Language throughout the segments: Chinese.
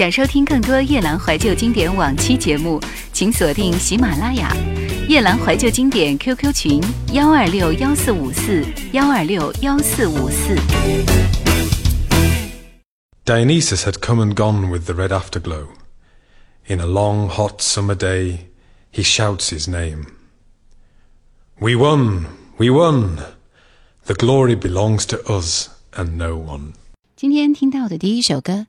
想收听更多夜阑怀旧经典往期节目，请锁定喜马拉雅“夜阑怀旧经典 ”QQ 群：幺二六幺四五四幺二六幺四五四。Dionysus had come and gone with the red afterglow. In a long hot summer day, he shouts his name. We won, we won. The glory belongs to us and no one. 今天听到的第一首歌。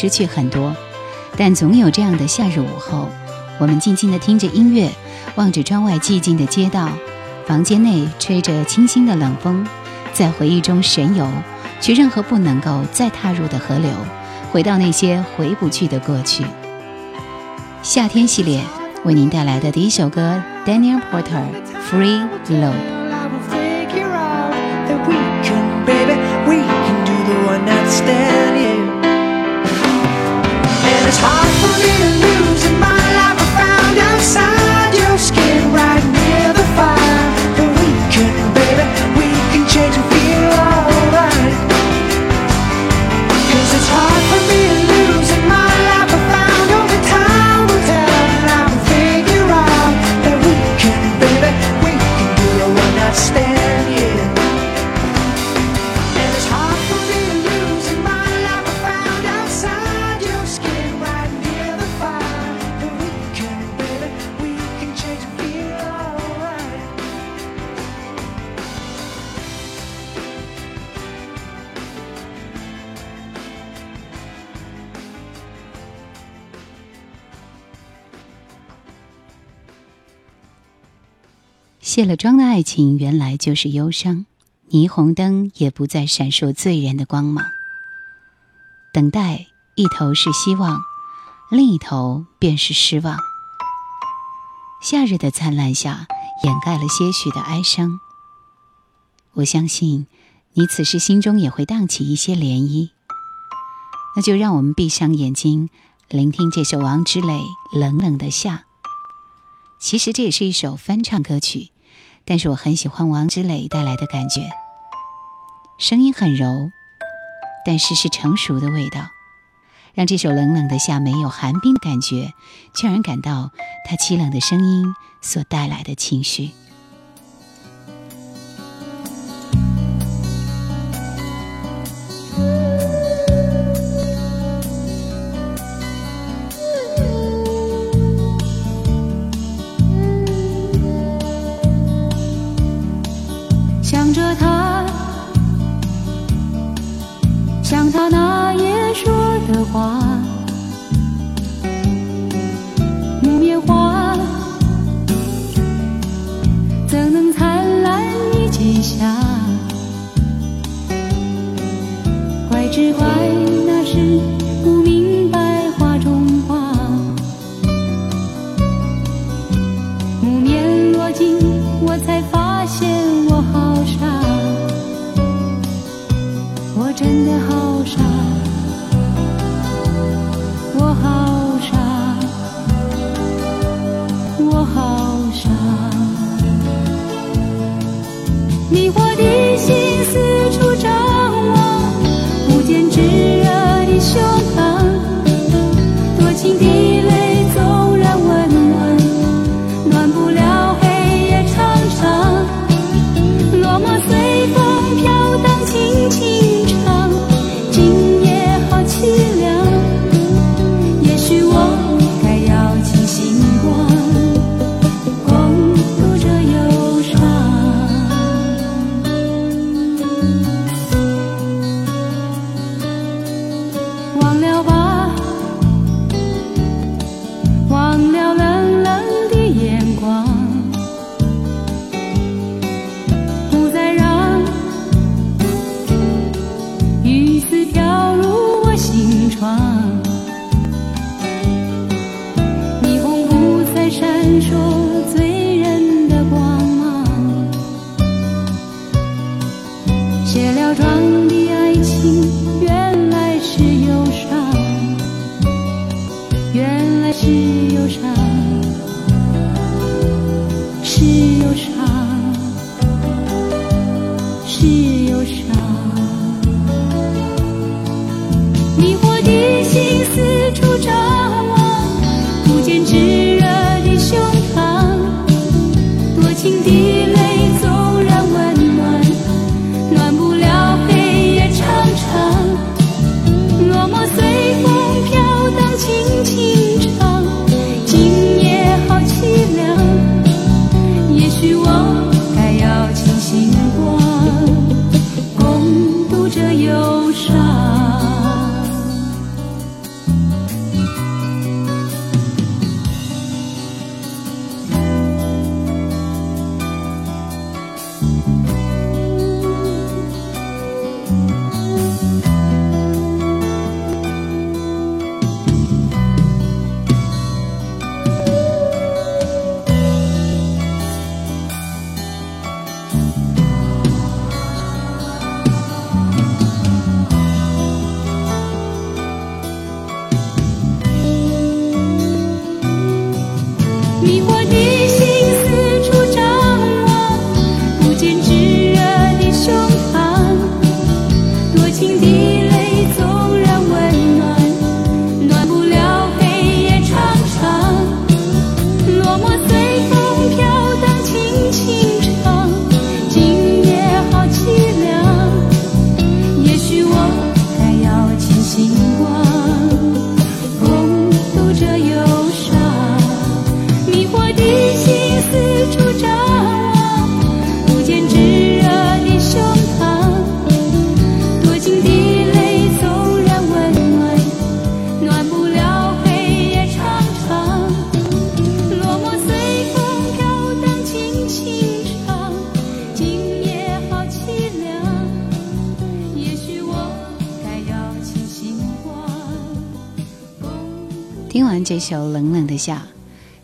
失去很多，但总有这样的夏日午后，我们静静的听着音乐，望着窗外寂静的街道，房间内吹着清新的冷风，在回忆中神游，去任何不能够再踏入的河流，回到那些回不去的过去。夏天系列为您带来的第一首歌，Daniel Porter，《Free l o v e It's hard for me to lose. 卸了妆的爱情，原来就是忧伤。霓虹灯也不再闪烁醉人的光芒。等待，一头是希望，另一头便是失望。夏日的灿烂下，掩盖了些许的哀伤。我相信，你此时心中也会荡起一些涟漪。那就让我们闭上眼睛，聆听这首王之磊《冷冷的夏》。其实这也是一首翻唱歌曲。但是我很喜欢王之磊带来的感觉，声音很柔，但是是成熟的味道，让这首冷冷的夏没有寒冰的感觉，却让人感到他凄冷的声音所带来的情绪。窗。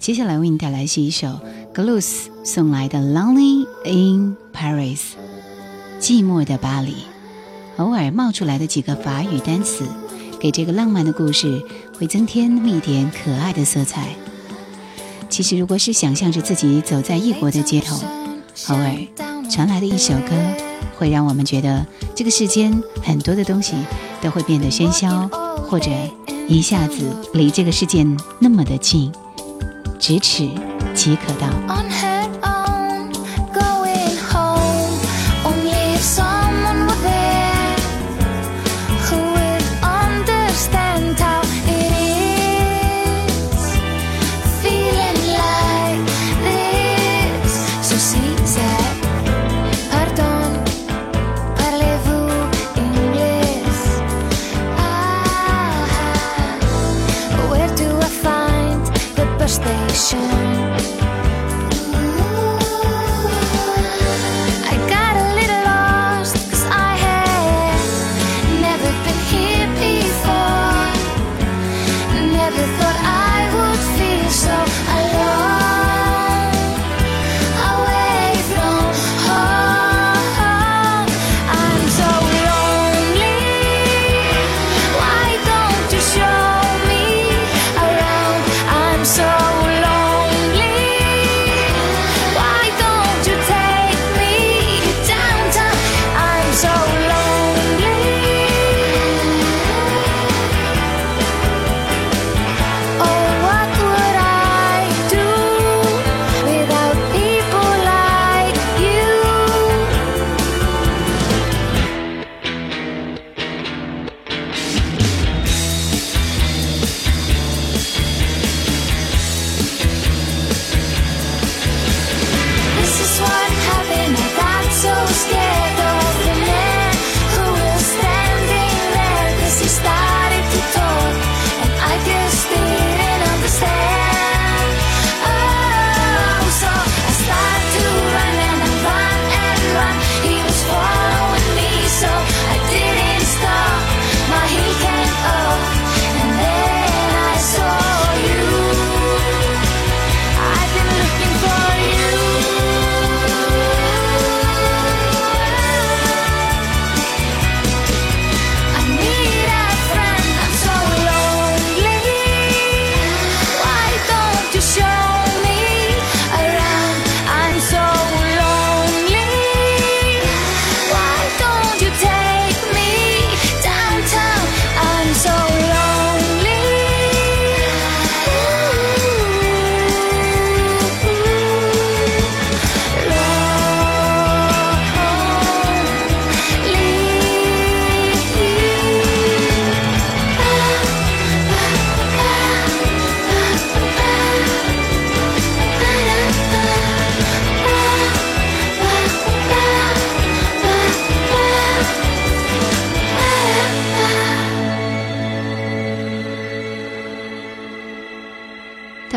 接下来为你带来是一首 Glue's 送来的《Lonely in Paris》，寂寞的巴黎。偶尔冒出来的几个法语单词，给这个浪漫的故事会增添那么一点可爱的色彩。其实，如果是想象着自己走在异国的街头，偶尔传来的一首歌，会让我们觉得这个世间很多的东西都会变得喧嚣，或者一下子离这个世界那么的近。咫尺，即可到。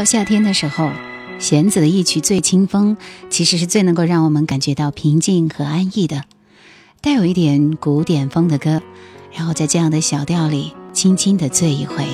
夏天的时候，弦子的一曲《醉清风》，其实是最能够让我们感觉到平静和安逸的，带有一点古典风的歌，然后在这样的小调里，轻轻的醉一回。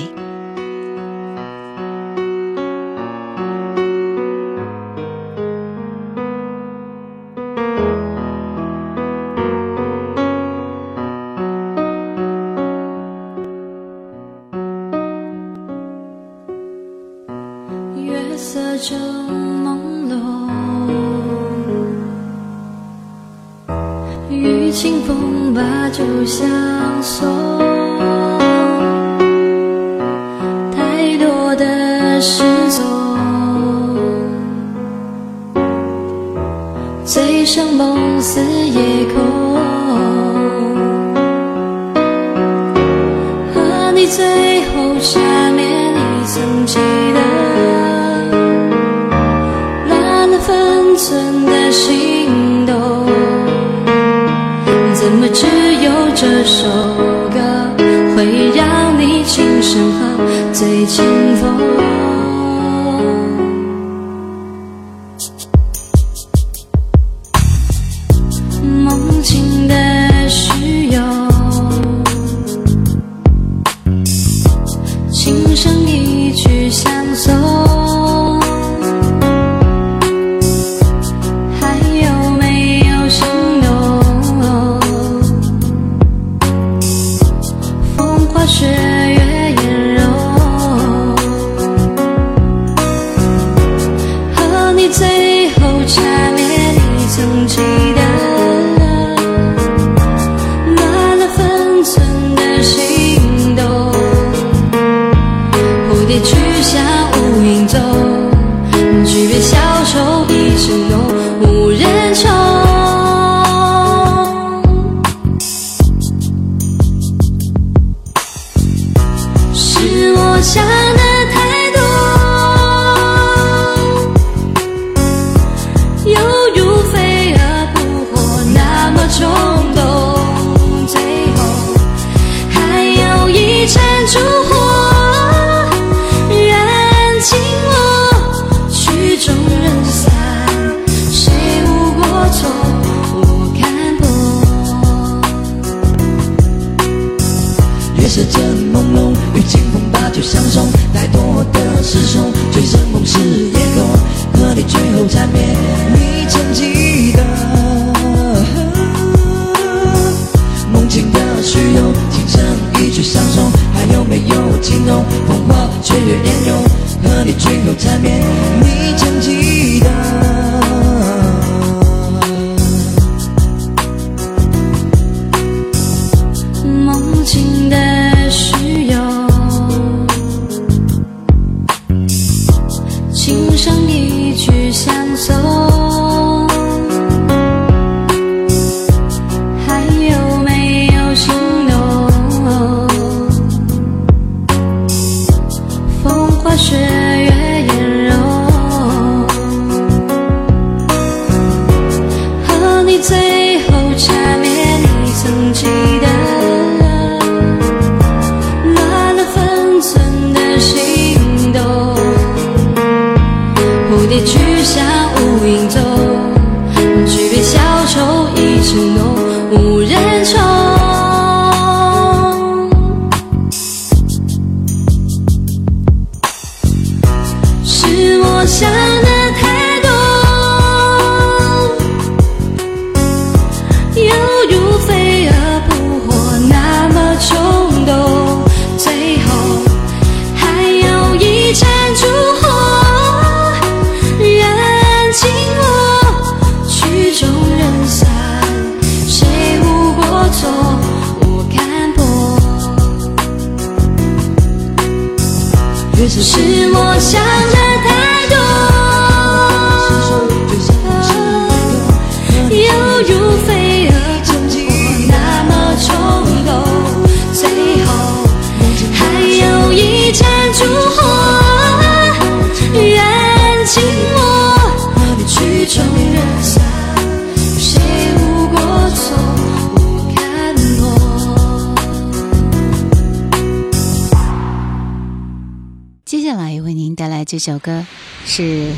来为您带来这首歌，是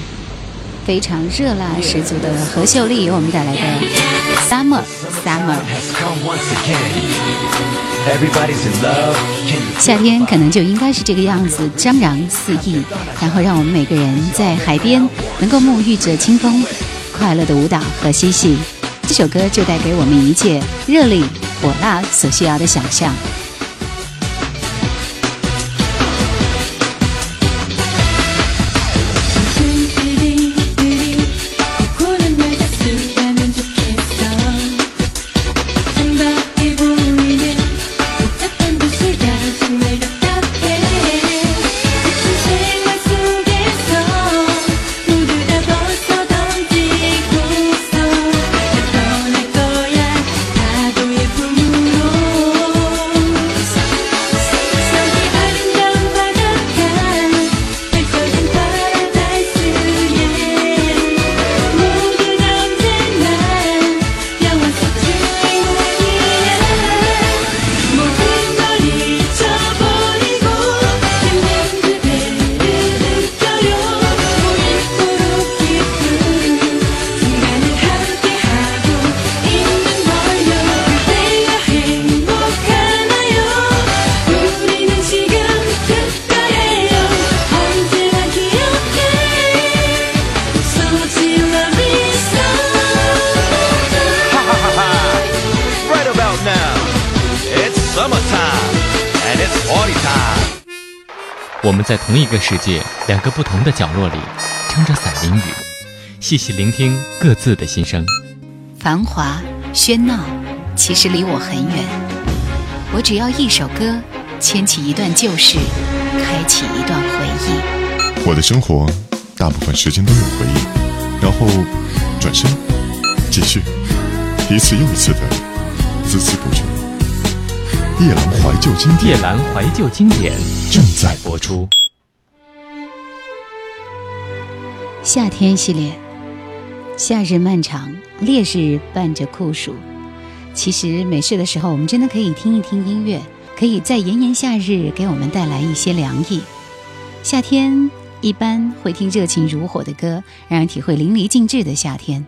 非常热辣十足的何秀丽为我们带来的《Summer Summer》。夏天可能就应该是这个样子，张扬肆意，然后让我们每个人在海边能够沐浴着清风，快乐的舞蹈和嬉戏。这首歌就带给我们一切热力、火辣所需要的想象。同一个世界，两个不同的角落里，撑着伞淋雨，细细聆听各自的心声。繁华喧闹，其实离我很远。我只要一首歌，牵起一段旧事，开启一段回忆。我的生活，大部分时间都有回忆，然后转身继续，一次又一次的孜孜不倦。夜阑怀旧经典，夜阑怀旧经典正在播出。夏天系列，夏日漫长，烈日伴着酷暑。其实没事的时候，我们真的可以听一听音乐，可以在炎炎夏日给我们带来一些凉意。夏天一般会听热情如火的歌，让人体会淋漓尽致的夏天；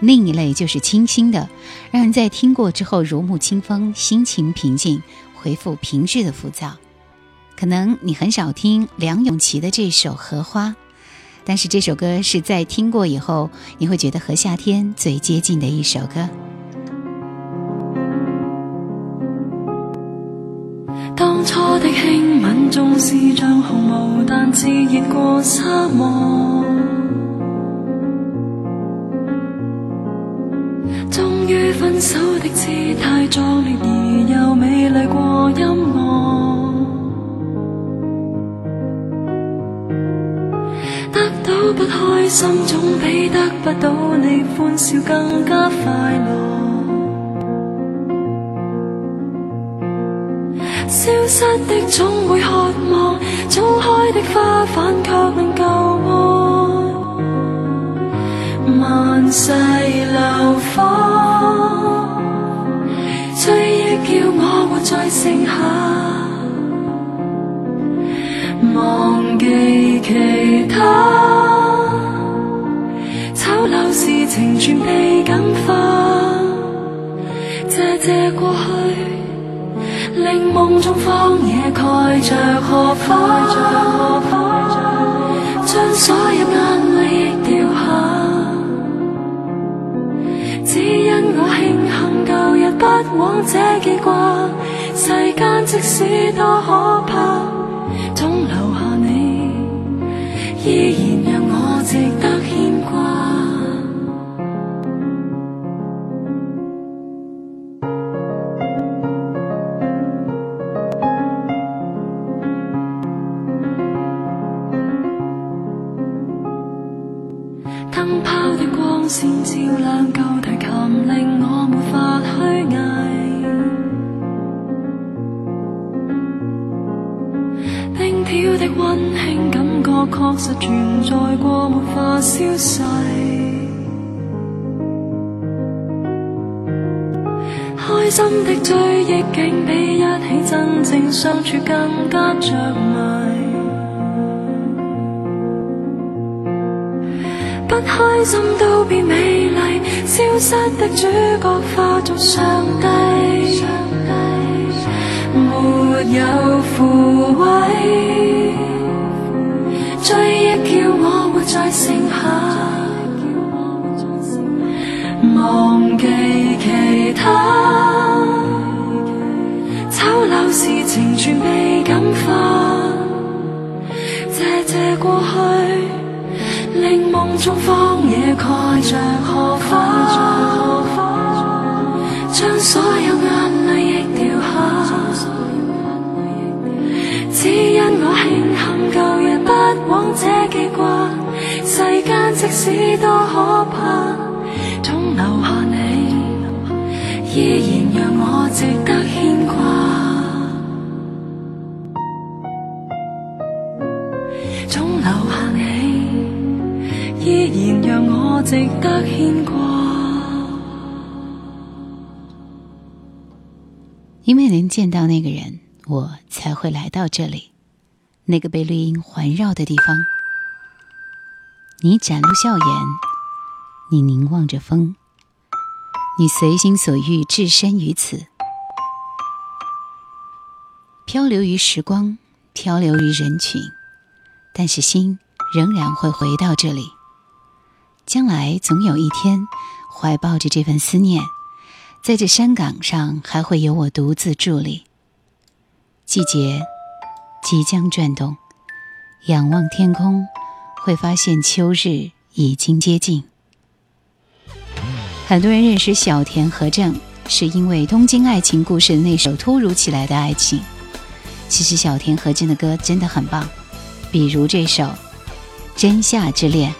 另一类就是清新的，让人在听过之后如沐清风，心情平静，回复平日的浮躁。可能你很少听梁咏琪的这首《荷花》。但是这首歌是在听过以后，你会觉得和夏天最接近的一首歌。当初的轻吻总是像红雾，但炽热过沙漠。终于分手的姿态壮烈，而又美丽过音乐。不开心总比得不到你欢笑更加快乐。消失的总会渴望，早开的花瓣却能够爱。万世流芳，追忆叫我活在剩下，忘记其他。情全被感化，谢谢过去，令梦中荒野盖着荷花，将所有眼泪亦掉下，只因我庆幸旧日不枉这记挂，世间即使多可怕。相处更加着迷，不开心都变美丽。消失的主角化作上帝，没有腐坏。追忆叫我活在剩下，忘记其他。情全被感化，謝謝過去，令夢中荒野蓋着荷花。將所有眼泪亦掉下，只因我慶幸舊日不枉這記挂，世間即使多可怕，總留下你，依然讓我值得。因为能见到那个人，我才会来到这里，那个被绿荫环绕的地方。你展露笑颜，你凝望着风，你随心所欲置身于此，漂流于时光，漂流于人群，但是心仍然会回到这里。将来总有一天，怀抱着这份思念，在这山岗上还会有我独自伫立。季节即将转动，仰望天空，会发现秋日已经接近。很多人认识小田和正，是因为《东京爱情故事》那首《突如其来的爱情》。其实小田和正的歌真的很棒，比如这首《真夏之恋》。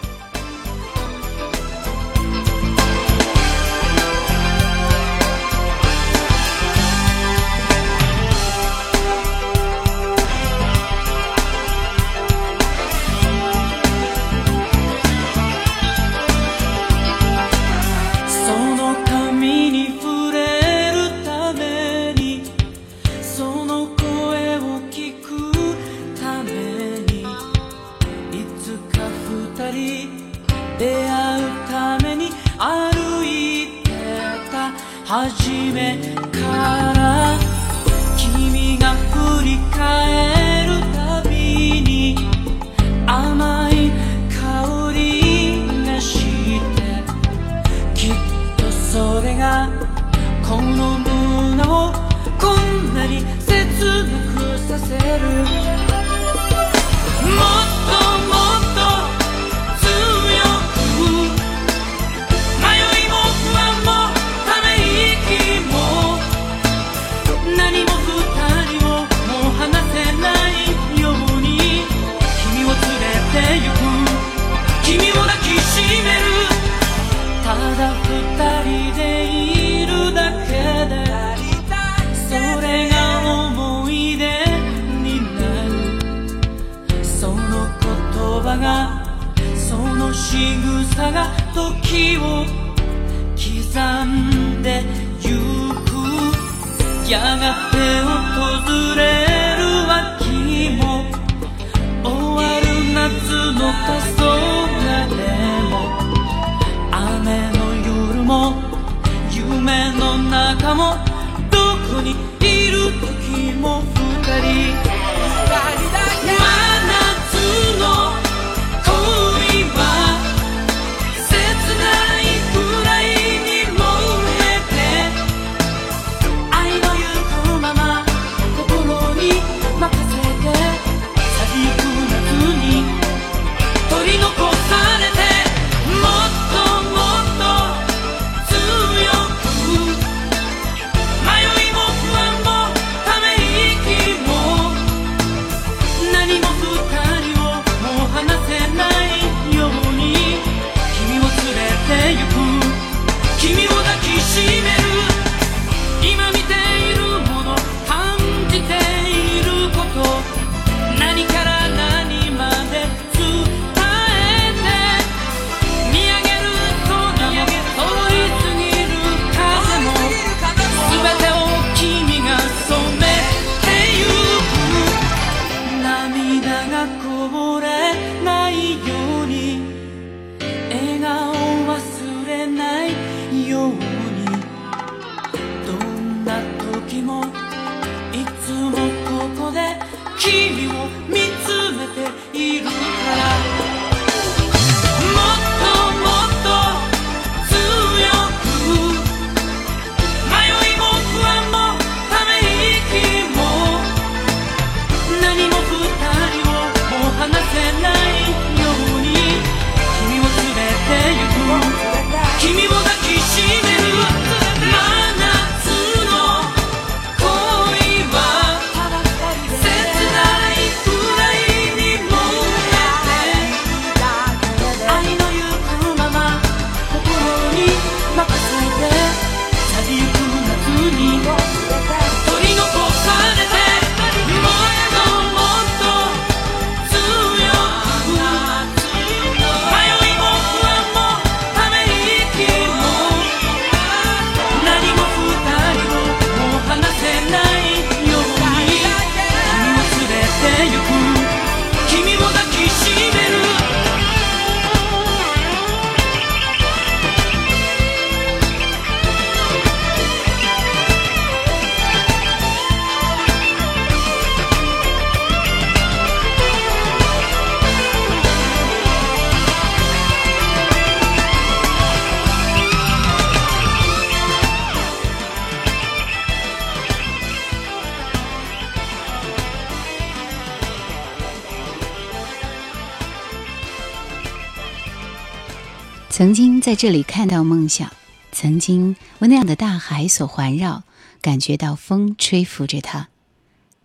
在这里看到梦想，曾经为那样的大海所环绕，感觉到风吹拂着它，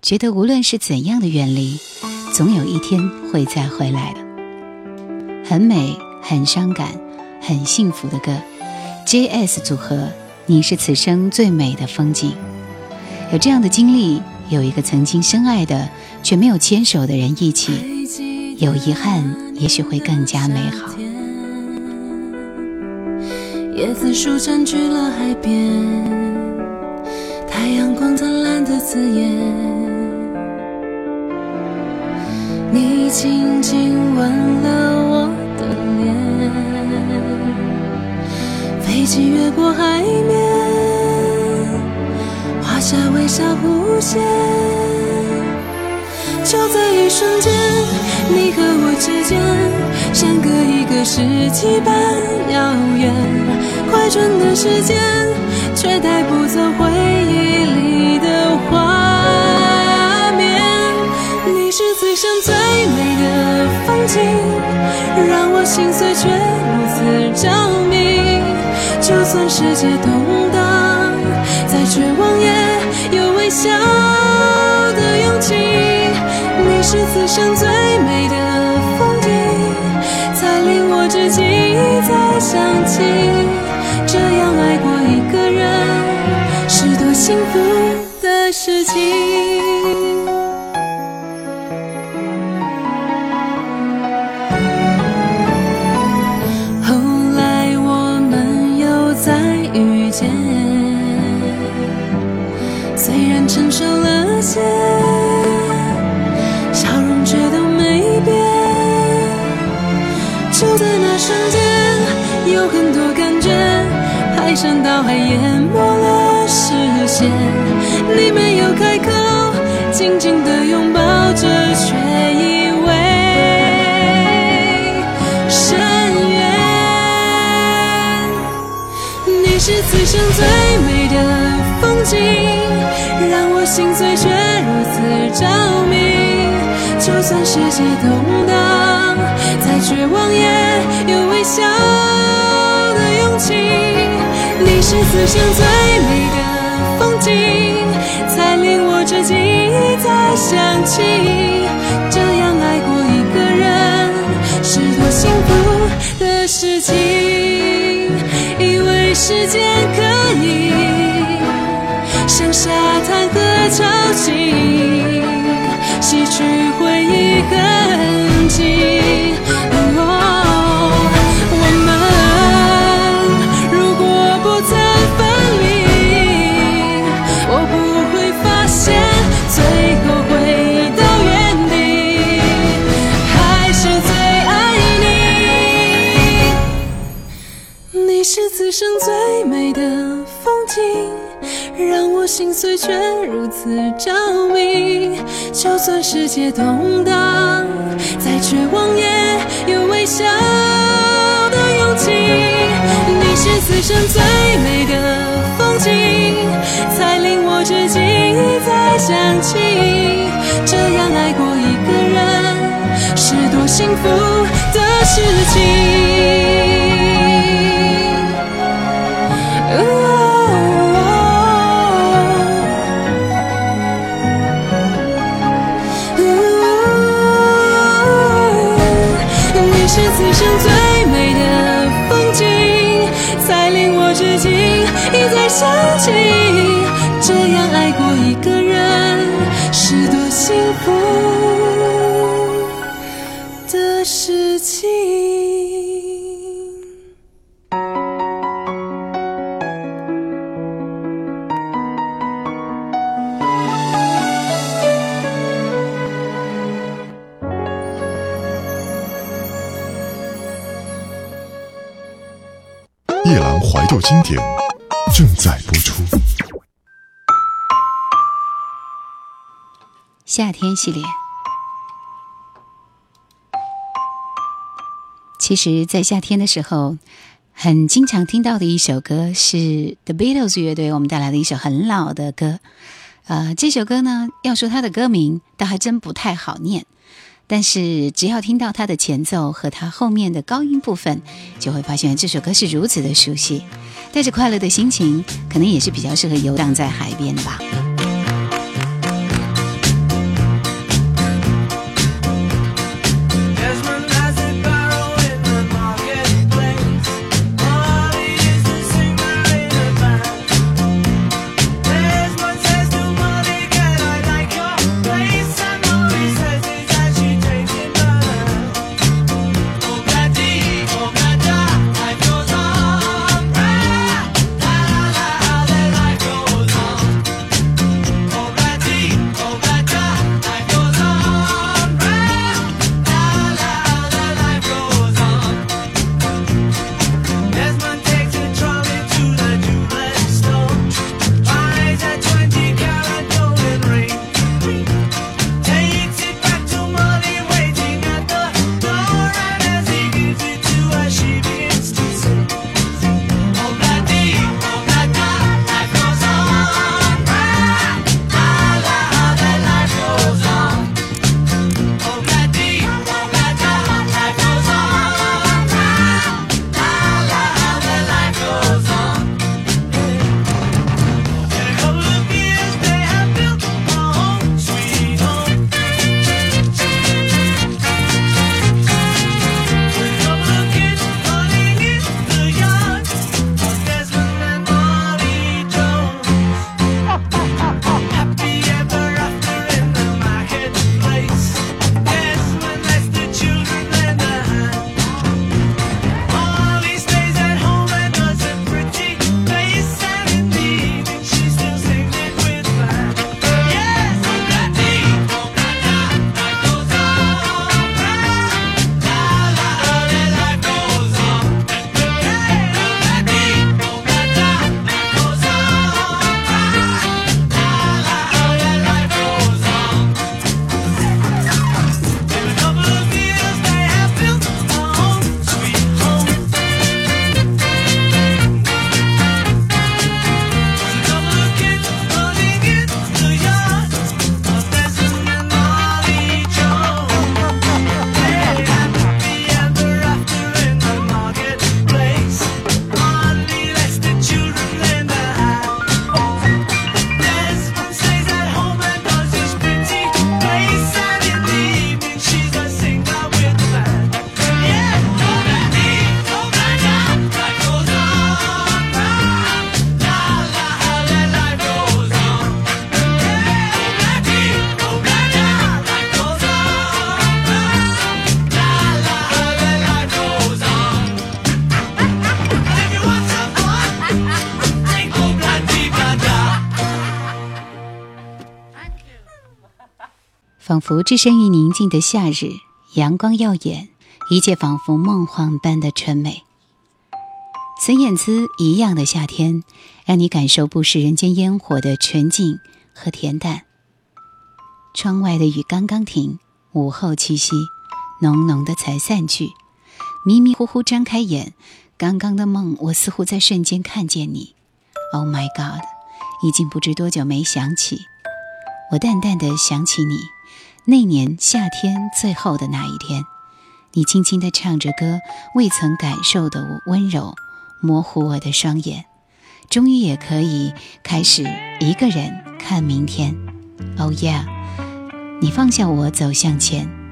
觉得无论是怎样的远离，总有一天会再回来的。很美、很伤感、很幸福的歌，JS 组合，你是此生最美的风景。有这样的经历，有一个曾经深爱的却没有牵手的人一起，有遗憾，也许会更加美好。椰子树占据了海边，太阳光灿烂的刺眼，你轻轻吻了我的脸，飞机越过海面，画下微笑弧线，就在一瞬间，你和我之间。相隔一个世纪般遥远，快转的时间，却带不走回忆里的画面。你是此生最美的风景，让我心碎却如此着迷。就算世界动荡，再绝望也有微笑的勇气。你是此生最你再想起，这样爱过一个人，是多幸福的事情。有很多感觉，排山倒海淹没了视线。你没有开口，紧紧的拥抱着，却以为深渊。你是此生最美的风景，让我心碎却如此着迷。就算世界动荡，再绝望也有微笑。情，你是此生最美的风景，才令我至今再想起。这样爱过一个人，是多幸福的事情。以为时间可以像沙滩和潮汐，洗去回忆痕迹。却如此着迷，就算世界动荡，再绝望也有微笑的勇气。你是此生最美的风景，才令我至今一再想起，这样爱过一个人是多幸福的事情。夏天系列，其实，在夏天的时候，很经常听到的一首歌是 The Beatles 乐队我们带来的一首很老的歌。呃，这首歌呢，要说它的歌名倒还真不太好念，但是只要听到它的前奏和它后面的高音部分，就会发现这首歌是如此的熟悉。带着快乐的心情，可能也是比较适合游荡在海边的吧。福佛置身于宁静的夏日，阳光耀眼，一切仿佛梦幻般的纯美。孙燕姿一样的夏天，让你感受不食人间烟火的纯净和恬淡。窗外的雨刚刚停，午后气息浓浓的才散去。迷迷糊糊睁开眼，刚刚的梦，我似乎在瞬间看见你。Oh my god，已经不知多久没想起，我淡淡的想起你。那年夏天最后的那一天，你轻轻地唱着歌，未曾感受的温柔，模糊我的双眼，终于也可以开始一个人看明天。Oh yeah，你放下我走向前。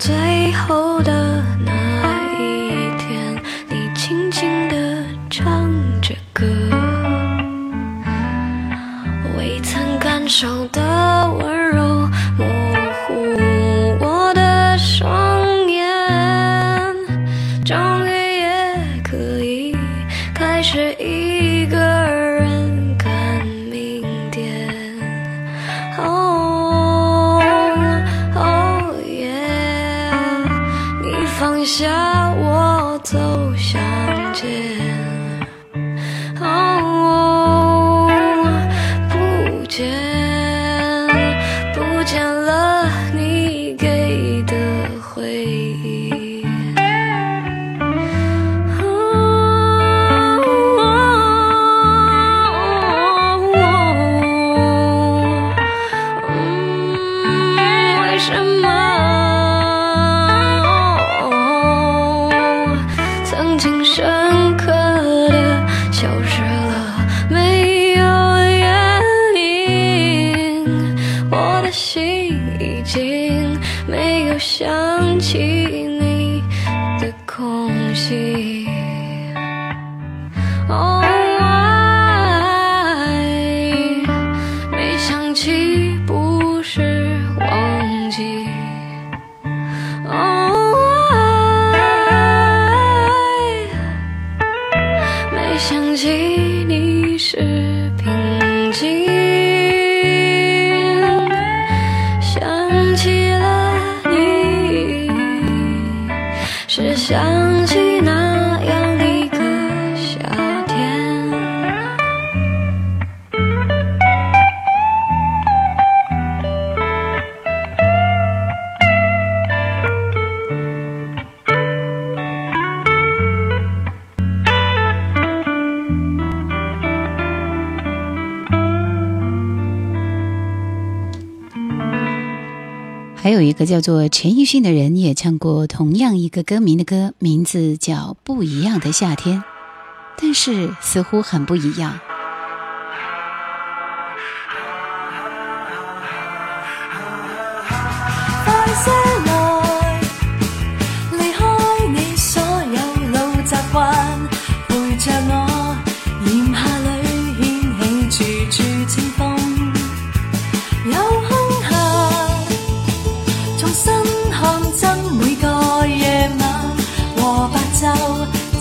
最后的那一天，你轻轻的唱着歌，未曾感受的。有一个叫做陈奕迅的人，也唱过同样一个歌名的歌，名字叫《不一样的夏天》，但是似乎很不一样。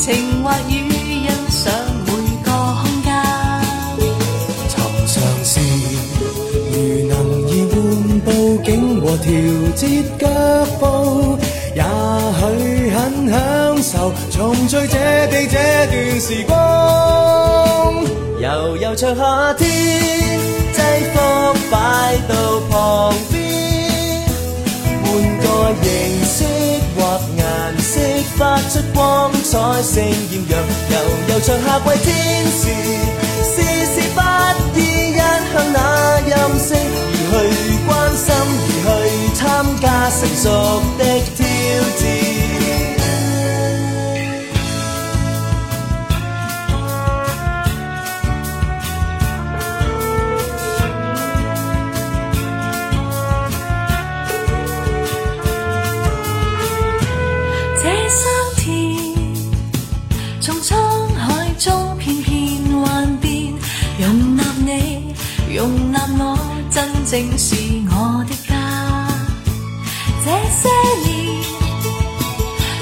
情或雨，欣赏每个空间。曾尝试，如能易换布景和调节脚步，也许很享受重聚这地这段时光。悠悠长夏天，制服摆到旁边，换个形式。颜色发出光彩，胜艳阳。悠悠长夏，季天时。事事不现一向那音色，而去关心，而去参加成熟的挑战。正是我的家。这些年，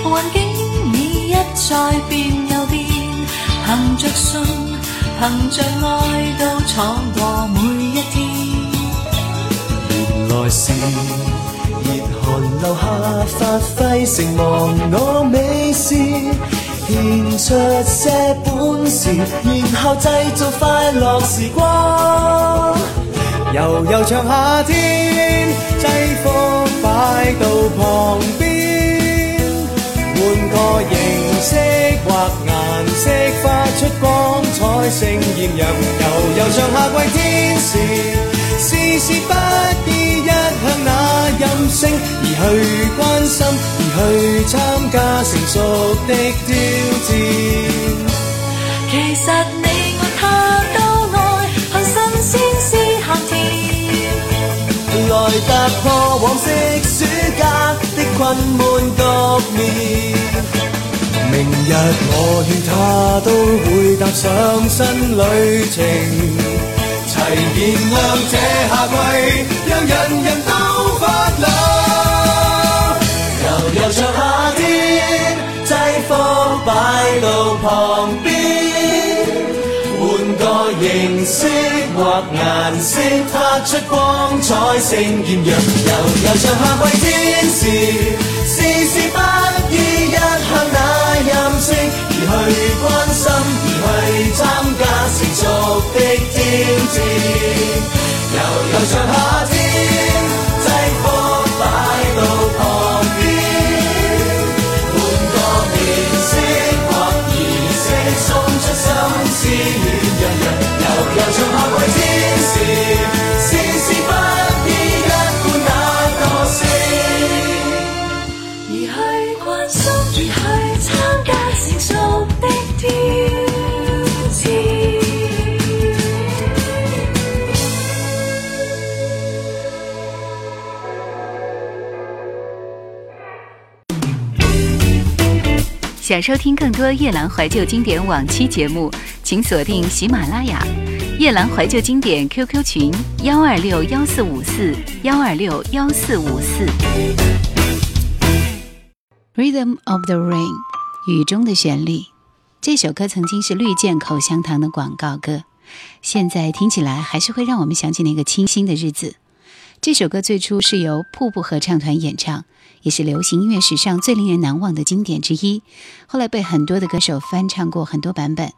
环境已一再变又变，凭着信，凭着爱，都闯过每一天。原来是热汗流下，发挥成忘我美事。献出些本事，然后制造快乐时光。悠悠唱夏天，制服摆到旁边，换个形式或颜色，发出光彩胜艳阳。悠悠唱夏季天使，事事不依一向那任性，而去关心，而去参加成熟的挑战。其实你我他都爱看新鲜事。来突破往昔暑假的困闷局面。明日我与他都会踏上新旅程，齐燃亮这夏季，让人人都不冷。悠悠长夏天，制服摆到旁边。形式或颜色发出光彩，盛艳若柔柔像夏季天时，事事不于一向那任性，而去关心，而去参加成熟的挑战，柔像夏天。想收听更多夜阑怀旧经典往期节目，请锁定喜马拉雅“夜阑怀旧经典 ”QQ 群：幺二六幺四五四幺二六幺四五四。Rhythm of the Rain，雨中的旋律。这首歌曾经是绿箭口香糖的广告歌，现在听起来还是会让我们想起那个清新的日子。这首歌最初是由瀑布合唱团演唱。也是流行音乐史上最令人难忘的经典之一，后来被很多的歌手翻唱过很多版本，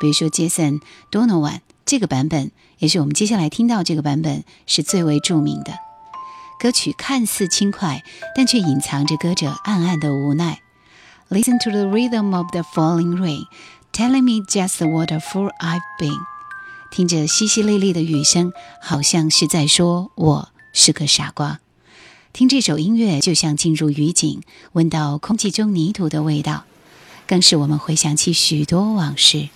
比如说 Jason Donovan 这个版本，也是我们接下来听到这个版本是最为著名的。歌曲看似轻快，但却隐藏着歌者暗暗的无奈。Listen to the rhythm of the falling rain, telling me just what a fool I've been。听着淅淅沥沥的雨声，好像是在说我是个傻瓜。听这首音乐，就像进入雨景，闻到空气中泥土的味道，更使我们回想起许多往事。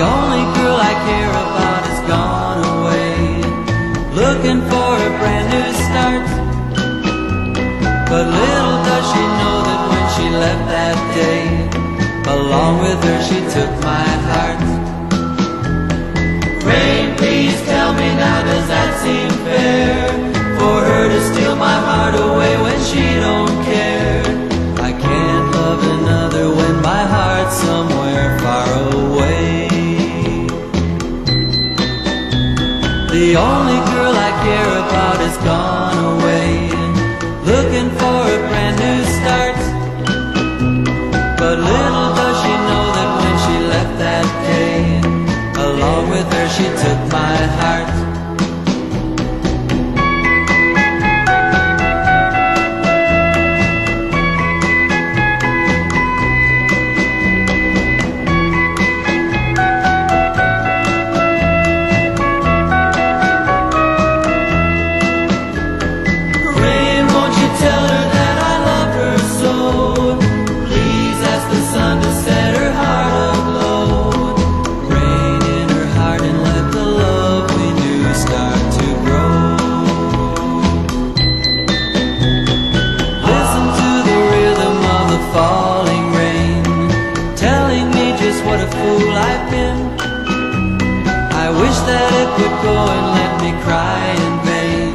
The only girl I care about has gone away. Looking for a brand new start. But little does she know that when she left that day, along with her she took my heart. Rain, please tell me now, does that seem fair? For her to steal my heart away when she don't care. The only girl I care about has gone away Looking for a brand new start But little does she know that when she left that day Along with her she took my heart is what a fool I've been. I wish that it would go and let me cry in vain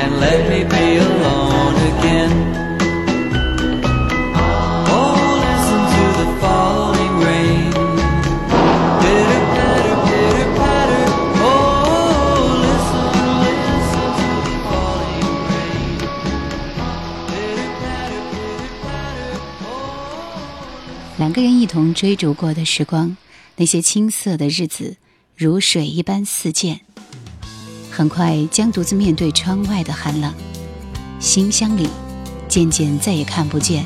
and let me be alone. 两个人一同追逐过的时光，那些青涩的日子如水一般似箭，很快将独自面对窗外的寒冷。心箱里渐渐再也看不见，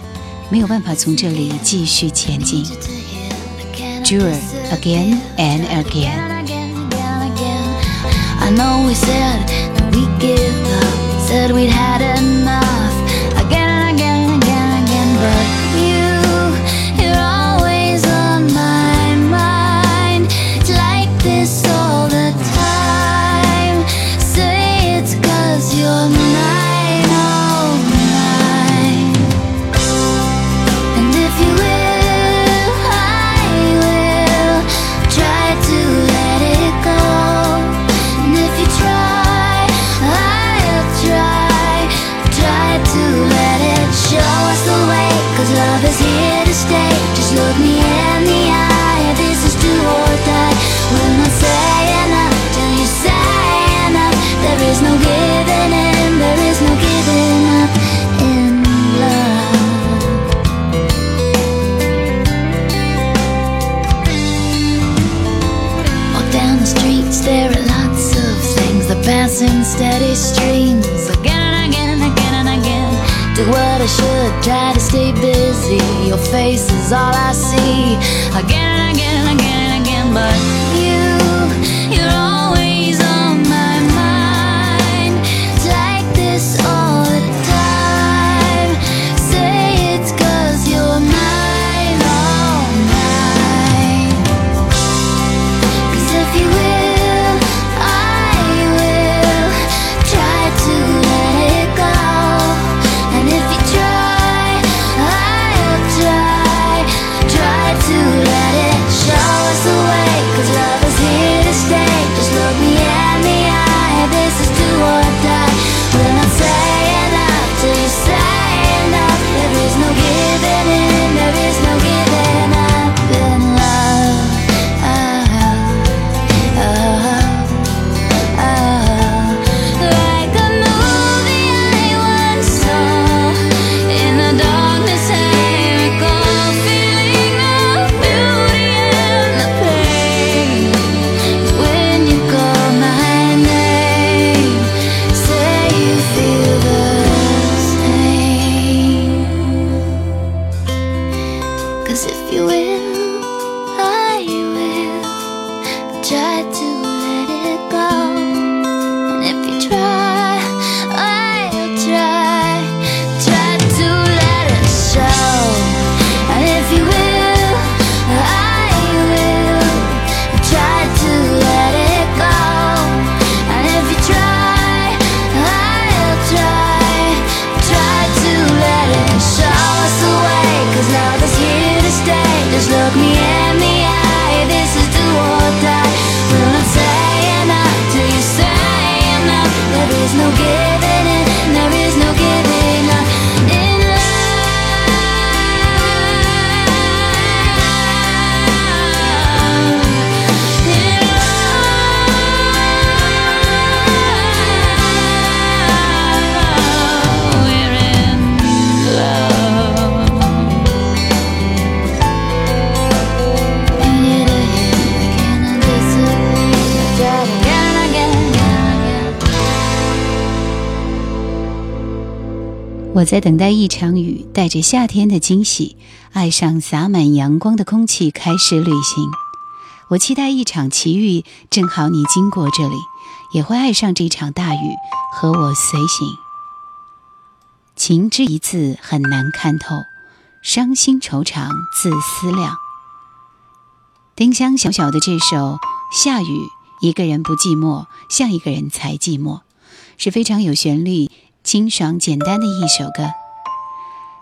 没有办法从这里继续前进。Again and again. steady streams again and again and again and again. Do what I should, try to stay busy. Your face is all I see again and again and again and again, but. stay, just look me in the 我在等待一场雨，带着夏天的惊喜，爱上洒满阳光的空气，开始旅行。我期待一场奇遇，正好你经过这里，也会爱上这场大雨，和我随行。情之一字很难看透，伤心愁肠自思量。丁香小小的这首《下雨》，一个人不寂寞，像一个人才寂寞，是非常有旋律。清爽简单的一首歌，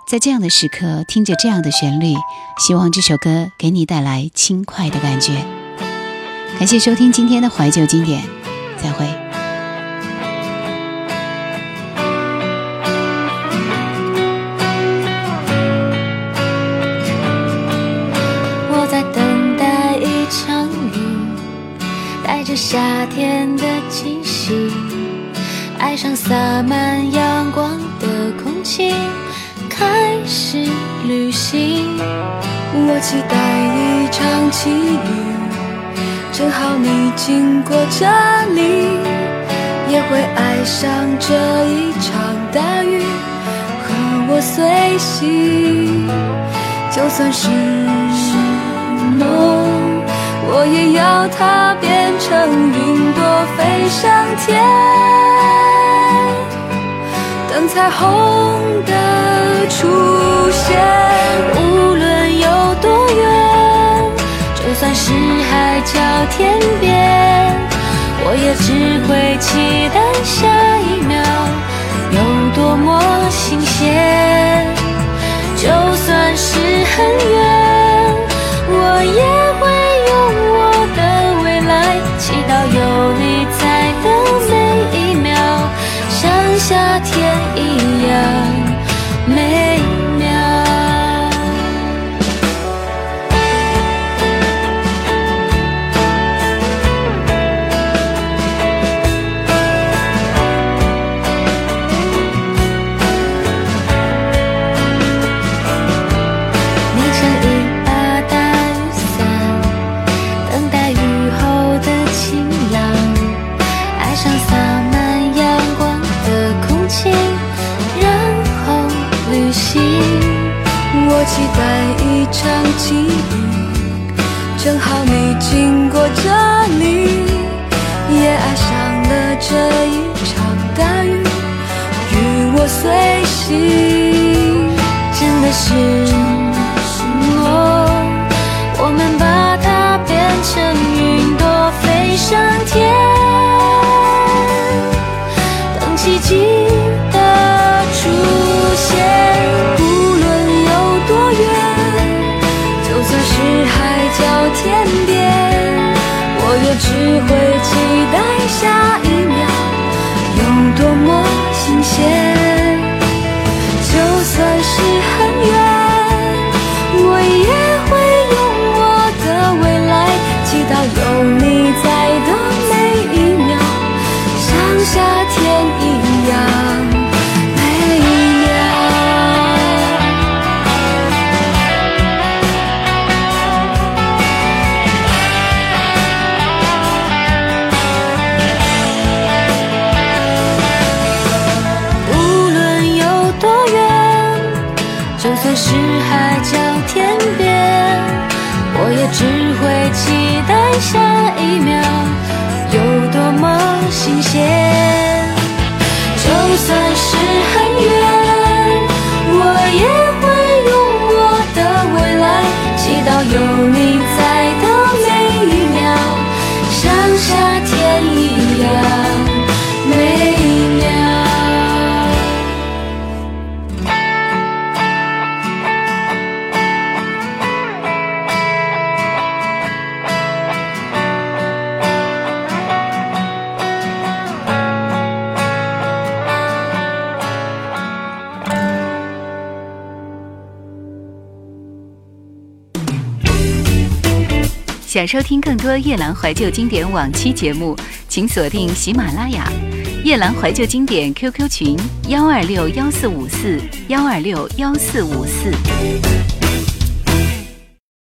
在这样的时刻听着这样的旋律，希望这首歌给你带来轻快的感觉。感谢收听今天的怀旧经典，再会。我在等待一场雨，带着夏天的气息。爱上洒满阳光的空气，开始旅行。我期待一场奇遇，正好你经过这里，也会爱上这一场大雨，和我随行。就算是梦。我也要它变成云朵飞上天，等彩虹的出现。无论有多远，就算是海角天边，我也只会期待下一秒有多么新鲜。就算是很远，我也。正好你经过这里，也爱上了这一场大雨，与我随行，真的是我，我们把它变成。имя 多夜兰怀旧经典往期节目，请锁定喜马拉雅《夜兰怀旧经典》QQ 群幺二六幺四五四幺二六幺四五四。